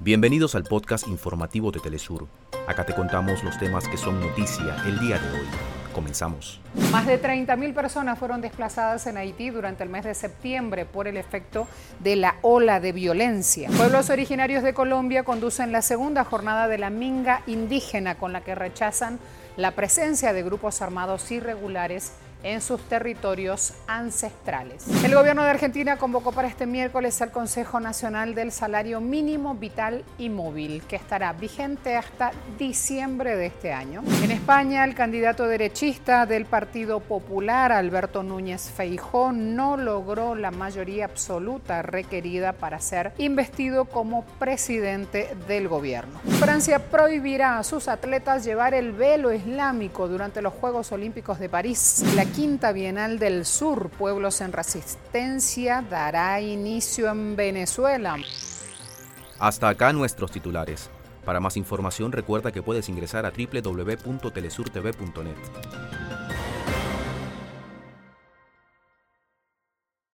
Bienvenidos al podcast informativo de Telesur. Acá te contamos los temas que son noticia el día de hoy. Comenzamos. Más de 30.000 personas fueron desplazadas en Haití durante el mes de septiembre por el efecto de la ola de violencia. Pueblos originarios de Colombia conducen la segunda jornada de la Minga indígena con la que rechazan la presencia de grupos armados irregulares en sus territorios ancestrales. El gobierno de Argentina convocó para este miércoles al Consejo Nacional del Salario Mínimo Vital y Móvil, que estará vigente hasta diciembre de este año. En España, el candidato derechista del Partido Popular, Alberto Núñez Feijó, no logró la mayoría absoluta requerida para ser investido como presidente del gobierno. Francia prohibirá a sus atletas llevar el velo islámico durante los Juegos Olímpicos de París. Quinta Bienal del Sur, Pueblos en Resistencia, dará inicio en Venezuela. Hasta acá nuestros titulares. Para más información recuerda que puedes ingresar a www.telesurtv.net.